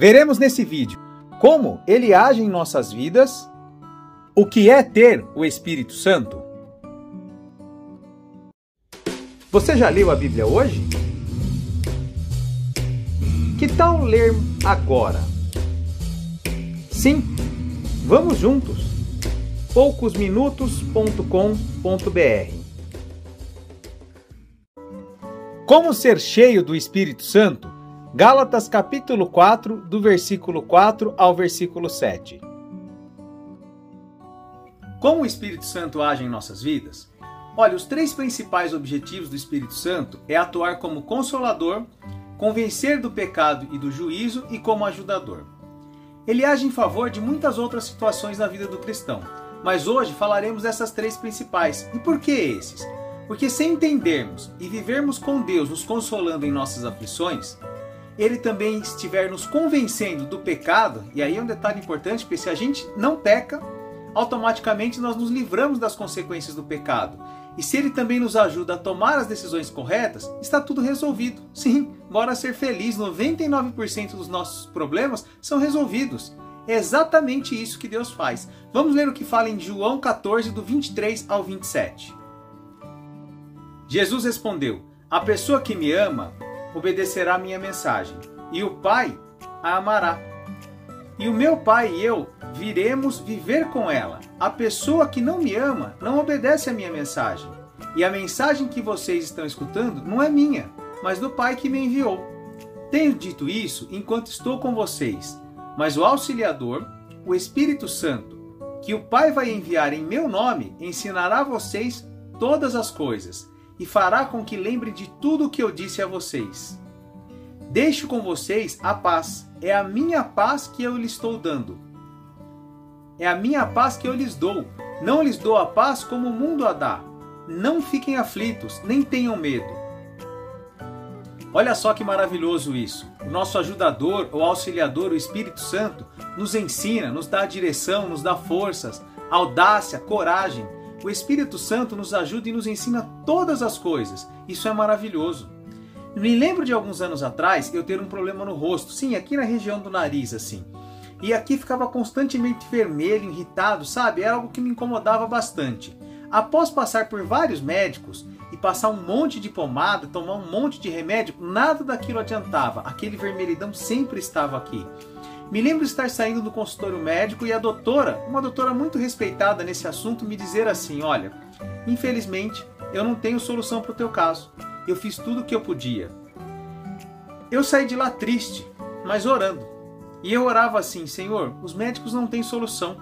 Veremos nesse vídeo como ele age em nossas vidas, o que é ter o Espírito Santo. Você já leu a Bíblia hoje? Que tal ler agora? Sim, vamos juntos. poucosminutos.com.br Como ser cheio do Espírito Santo? Gálatas capítulo 4, do versículo 4 ao versículo 7. Como o Espírito Santo age em nossas vidas? Olha, os três principais objetivos do Espírito Santo é atuar como consolador, convencer do pecado e do juízo e como ajudador. Ele age em favor de muitas outras situações na vida do cristão, mas hoje falaremos dessas três principais. E por que esses? Porque se entendermos e vivermos com Deus nos consolando em nossas aflições, ele também estiver nos convencendo do pecado, e aí é um detalhe importante, porque se a gente não peca, automaticamente nós nos livramos das consequências do pecado. E se ele também nos ajuda a tomar as decisões corretas, está tudo resolvido. Sim, bora ser feliz, 99% dos nossos problemas são resolvidos. É exatamente isso que Deus faz. Vamos ler o que fala em João 14, do 23 ao 27. Jesus respondeu: A pessoa que me ama obedecerá a minha mensagem, e o Pai a amará. E o meu Pai e eu viremos viver com ela. A pessoa que não me ama não obedece a minha mensagem. E a mensagem que vocês estão escutando não é minha, mas do Pai que me enviou. Tenho dito isso enquanto estou com vocês, mas o auxiliador, o Espírito Santo, que o Pai vai enviar em meu nome, ensinará a vocês todas as coisas e fará com que lembre de tudo o que eu disse a vocês. Deixo com vocês a paz. É a minha paz que eu lhes estou dando. É a minha paz que eu lhes dou. Não lhes dou a paz como o mundo a dá. Não fiquem aflitos, nem tenham medo. Olha só que maravilhoso isso. O nosso ajudador, o auxiliador, o Espírito Santo, nos ensina, nos dá direção, nos dá forças, audácia, coragem o Espírito Santo nos ajuda e nos ensina todas as coisas. Isso é maravilhoso. Me lembro de alguns anos atrás eu ter um problema no rosto, sim, aqui na região do nariz, assim. E aqui ficava constantemente vermelho, irritado, sabe? Era algo que me incomodava bastante. Após passar por vários médicos e passar um monte de pomada, tomar um monte de remédio, nada daquilo adiantava. Aquele vermelhidão sempre estava aqui. Me lembro estar saindo do consultório médico e a doutora, uma doutora muito respeitada nesse assunto, me dizer assim: Olha, infelizmente eu não tenho solução para o teu caso. Eu fiz tudo o que eu podia. Eu saí de lá triste, mas orando. E eu orava assim: Senhor, os médicos não têm solução.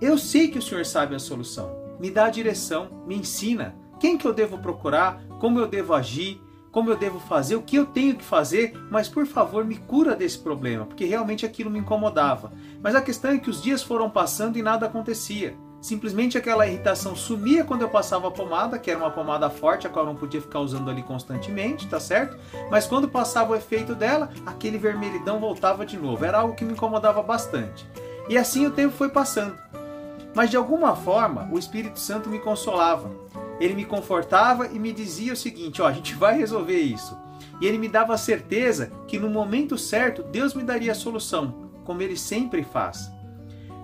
Eu sei que o Senhor sabe a solução. Me dá a direção, me ensina quem que eu devo procurar, como eu devo agir, como eu devo fazer, o que eu tenho que fazer, mas por favor me cura desse problema, porque realmente aquilo me incomodava. Mas a questão é que os dias foram passando e nada acontecia. Simplesmente aquela irritação sumia quando eu passava a pomada, que era uma pomada forte, a qual eu não podia ficar usando ali constantemente, tá certo? Mas quando passava o efeito dela, aquele vermelhidão voltava de novo. Era algo que me incomodava bastante. E assim o tempo foi passando. Mas de alguma forma, o Espírito Santo me consolava ele me confortava e me dizia o seguinte: ó, a gente vai resolver isso. E ele me dava a certeza que no momento certo Deus me daria a solução, como ele sempre faz.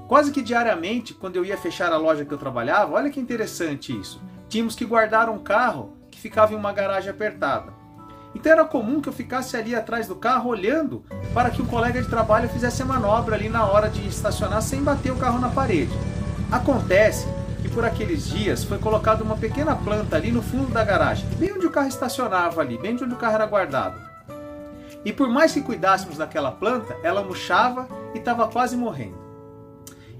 Quase que diariamente, quando eu ia fechar a loja que eu trabalhava, olha que interessante isso. Tínhamos que guardar um carro que ficava em uma garagem apertada. Então era comum que eu ficasse ali atrás do carro olhando para que o colega de trabalho fizesse a manobra ali na hora de estacionar sem bater o carro na parede. Acontece por aqueles dias foi colocada uma pequena planta ali no fundo da garagem, bem onde o carro estacionava ali, bem onde o carro era guardado. E por mais que cuidássemos daquela planta, ela murchava e estava quase morrendo.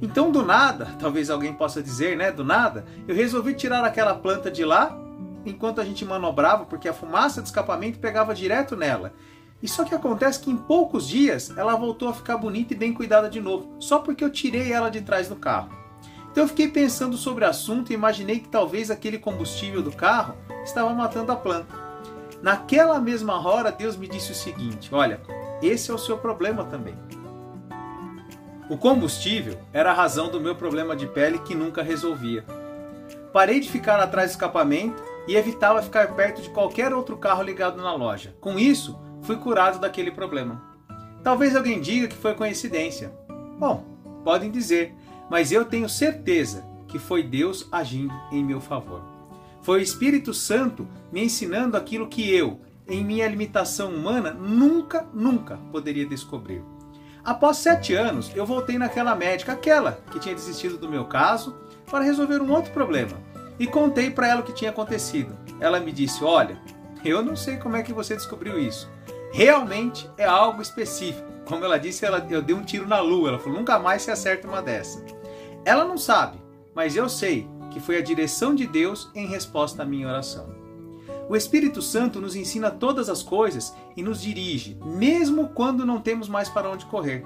Então, do nada, talvez alguém possa dizer, né, do nada, eu resolvi tirar aquela planta de lá enquanto a gente manobrava, porque a fumaça de escapamento pegava direto nela. E só que acontece que em poucos dias ela voltou a ficar bonita e bem cuidada de novo, só porque eu tirei ela de trás do carro. Então eu fiquei pensando sobre o assunto e imaginei que talvez aquele combustível do carro estava matando a planta. Naquela mesma hora, Deus me disse o seguinte: Olha, esse é o seu problema também. O combustível era a razão do meu problema de pele que nunca resolvia. Parei de ficar atrás do escapamento e evitava ficar perto de qualquer outro carro ligado na loja. Com isso, fui curado daquele problema. Talvez alguém diga que foi coincidência. Bom, podem dizer, mas eu tenho certeza que foi Deus agindo em meu favor. Foi o Espírito Santo me ensinando aquilo que eu, em minha limitação humana, nunca, nunca poderia descobrir. Após sete anos, eu voltei naquela médica, aquela que tinha desistido do meu caso, para resolver um outro problema. E contei para ela o que tinha acontecido. Ela me disse: Olha, eu não sei como é que você descobriu isso. Realmente é algo específico. Como ela disse, ela, eu dei um tiro na lua. Ela falou: nunca mais se acerta uma dessa. Ela não sabe, mas eu sei que foi a direção de Deus em resposta à minha oração. O Espírito Santo nos ensina todas as coisas e nos dirige, mesmo quando não temos mais para onde correr.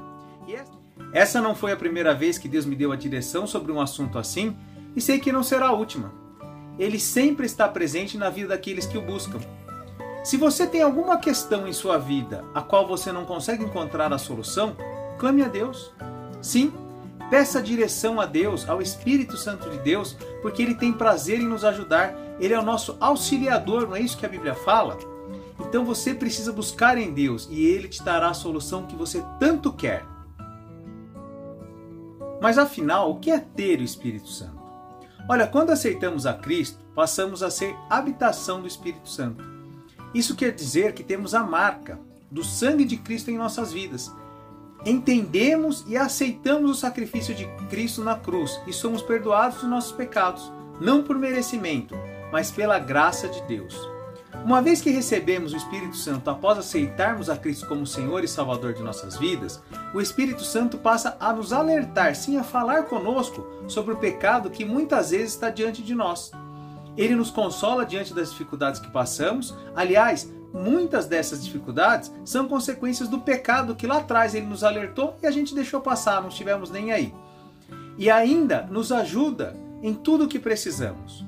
Essa não foi a primeira vez que Deus me deu a direção sobre um assunto assim, e sei que não será a última. Ele sempre está presente na vida daqueles que o buscam. Se você tem alguma questão em sua vida a qual você não consegue encontrar a solução, clame a Deus. Sim, Peça direção a Deus, ao Espírito Santo de Deus, porque ele tem prazer em nos ajudar. Ele é o nosso auxiliador, não é isso que a Bíblia fala? Então você precisa buscar em Deus e ele te dará a solução que você tanto quer. Mas afinal, o que é ter o Espírito Santo? Olha, quando aceitamos a Cristo, passamos a ser habitação do Espírito Santo. Isso quer dizer que temos a marca do sangue de Cristo em nossas vidas entendemos e aceitamos o sacrifício de Cristo na cruz e somos perdoados dos nossos pecados, não por merecimento, mas pela graça de Deus. Uma vez que recebemos o Espírito Santo após aceitarmos a Cristo como Senhor e Salvador de nossas vidas, o Espírito Santo passa a nos alertar, sim, a falar conosco sobre o pecado que muitas vezes está diante de nós. Ele nos consola diante das dificuldades que passamos. Aliás, muitas dessas dificuldades são consequências do pecado que lá atrás ele nos alertou e a gente deixou passar, não estivemos nem aí. E ainda nos ajuda em tudo o que precisamos.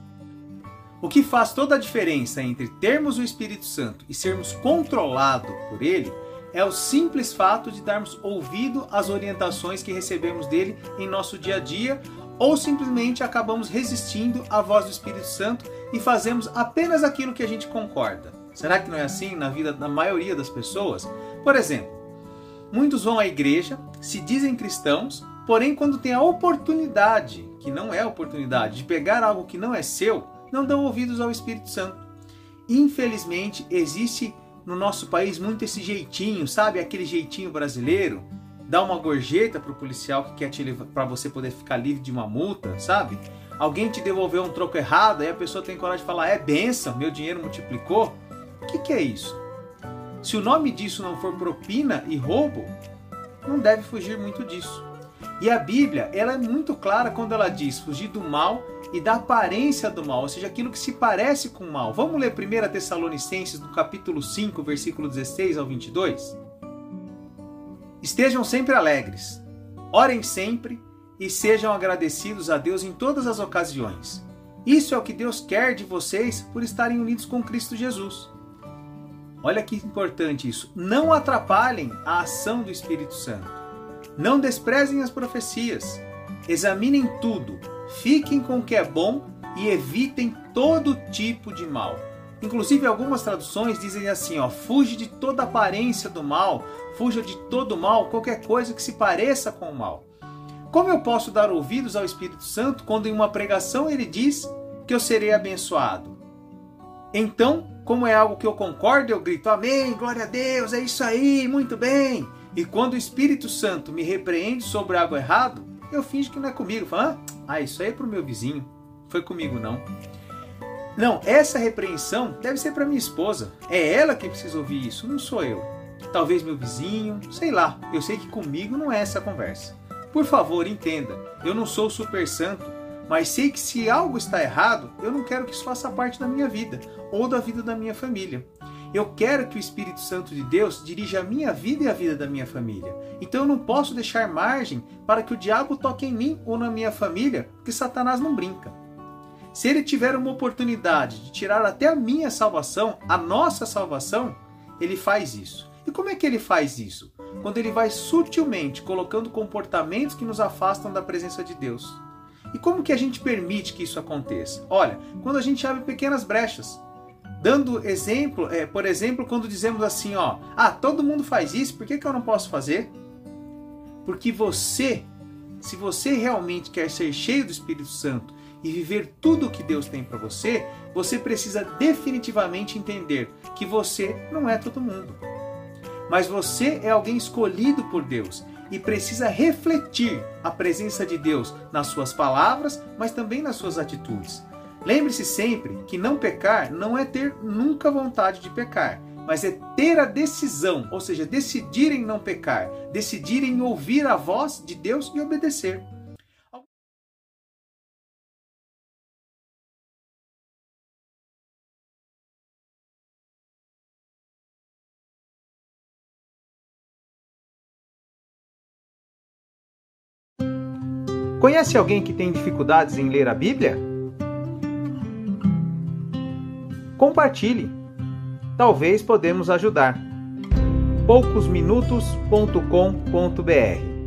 O que faz toda a diferença entre termos o Espírito Santo e sermos controlados por ele é o simples fato de darmos ouvido às orientações que recebemos dele em nosso dia a dia ou simplesmente acabamos resistindo à voz do Espírito Santo e fazemos apenas aquilo que a gente concorda. Será que não é assim na vida da maioria das pessoas? Por exemplo, muitos vão à igreja, se dizem cristãos, porém, quando tem a oportunidade, que não é oportunidade, de pegar algo que não é seu, não dão ouvidos ao Espírito Santo. Infelizmente, existe no nosso país muito esse jeitinho, sabe? Aquele jeitinho brasileiro, dá uma gorjeta para o policial que quer te levar para você poder ficar livre de uma multa, sabe? Alguém te devolveu um troco errado, aí a pessoa tem coragem de falar: "É benção, meu dinheiro multiplicou". O que, que é isso? Se o nome disso não for propina e roubo, não deve fugir muito disso. E a Bíblia, ela é muito clara quando ela diz fugir do mal e da aparência do mal, ou seja, aquilo que se parece com o mal. Vamos ler 1 Tessalonicenses, do capítulo 5, versículo 16 ao 22? Estejam sempre alegres, orem sempre e sejam agradecidos a Deus em todas as ocasiões. Isso é o que Deus quer de vocês por estarem unidos com Cristo Jesus. Olha que importante isso. Não atrapalhem a ação do Espírito Santo. Não desprezem as profecias. Examinem tudo. Fiquem com o que é bom e evitem todo tipo de mal. Inclusive algumas traduções dizem assim, ó, fuge de toda aparência do mal, fuja de todo mal, qualquer coisa que se pareça com o mal. Como eu posso dar ouvidos ao Espírito Santo quando em uma pregação ele diz que eu serei abençoado? Então, como é algo que eu concordo, eu grito amém, glória a Deus, é isso aí, muito bem. E quando o Espírito Santo me repreende sobre algo errado, eu finjo que não é comigo. Falo, ah, isso aí é pro meu vizinho, foi comigo não. Não, essa repreensão deve ser para minha esposa. É ela que precisa ouvir isso, não sou eu. Talvez meu vizinho, sei lá. Eu sei que comigo não é essa conversa. Por favor, entenda, eu não sou super santo mas sei que se algo está errado, eu não quero que isso faça parte da minha vida ou da vida da minha família. Eu quero que o Espírito Santo de Deus dirija a minha vida e a vida da minha família. Então eu não posso deixar margem para que o diabo toque em mim ou na minha família, porque Satanás não brinca. Se ele tiver uma oportunidade de tirar até a minha salvação, a nossa salvação, ele faz isso. E como é que ele faz isso? Quando ele vai sutilmente colocando comportamentos que nos afastam da presença de Deus. E como que a gente permite que isso aconteça? Olha, quando a gente abre pequenas brechas. dando exemplo, é, por exemplo, quando dizemos assim, ó, ah, todo mundo faz isso, por que, que eu não posso fazer? Porque você, se você realmente quer ser cheio do Espírito Santo e viver tudo o que Deus tem para você, você precisa definitivamente entender que você não é todo mundo. Mas você é alguém escolhido por Deus e precisa refletir a presença de Deus nas suas palavras, mas também nas suas atitudes. Lembre-se sempre que não pecar não é ter nunca vontade de pecar, mas é ter a decisão, ou seja, decidir em não pecar, decidir em ouvir a voz de Deus e obedecer. Conhece alguém que tem dificuldades em ler a Bíblia? Compartilhe. Talvez podemos ajudar. poucosminutos.com.br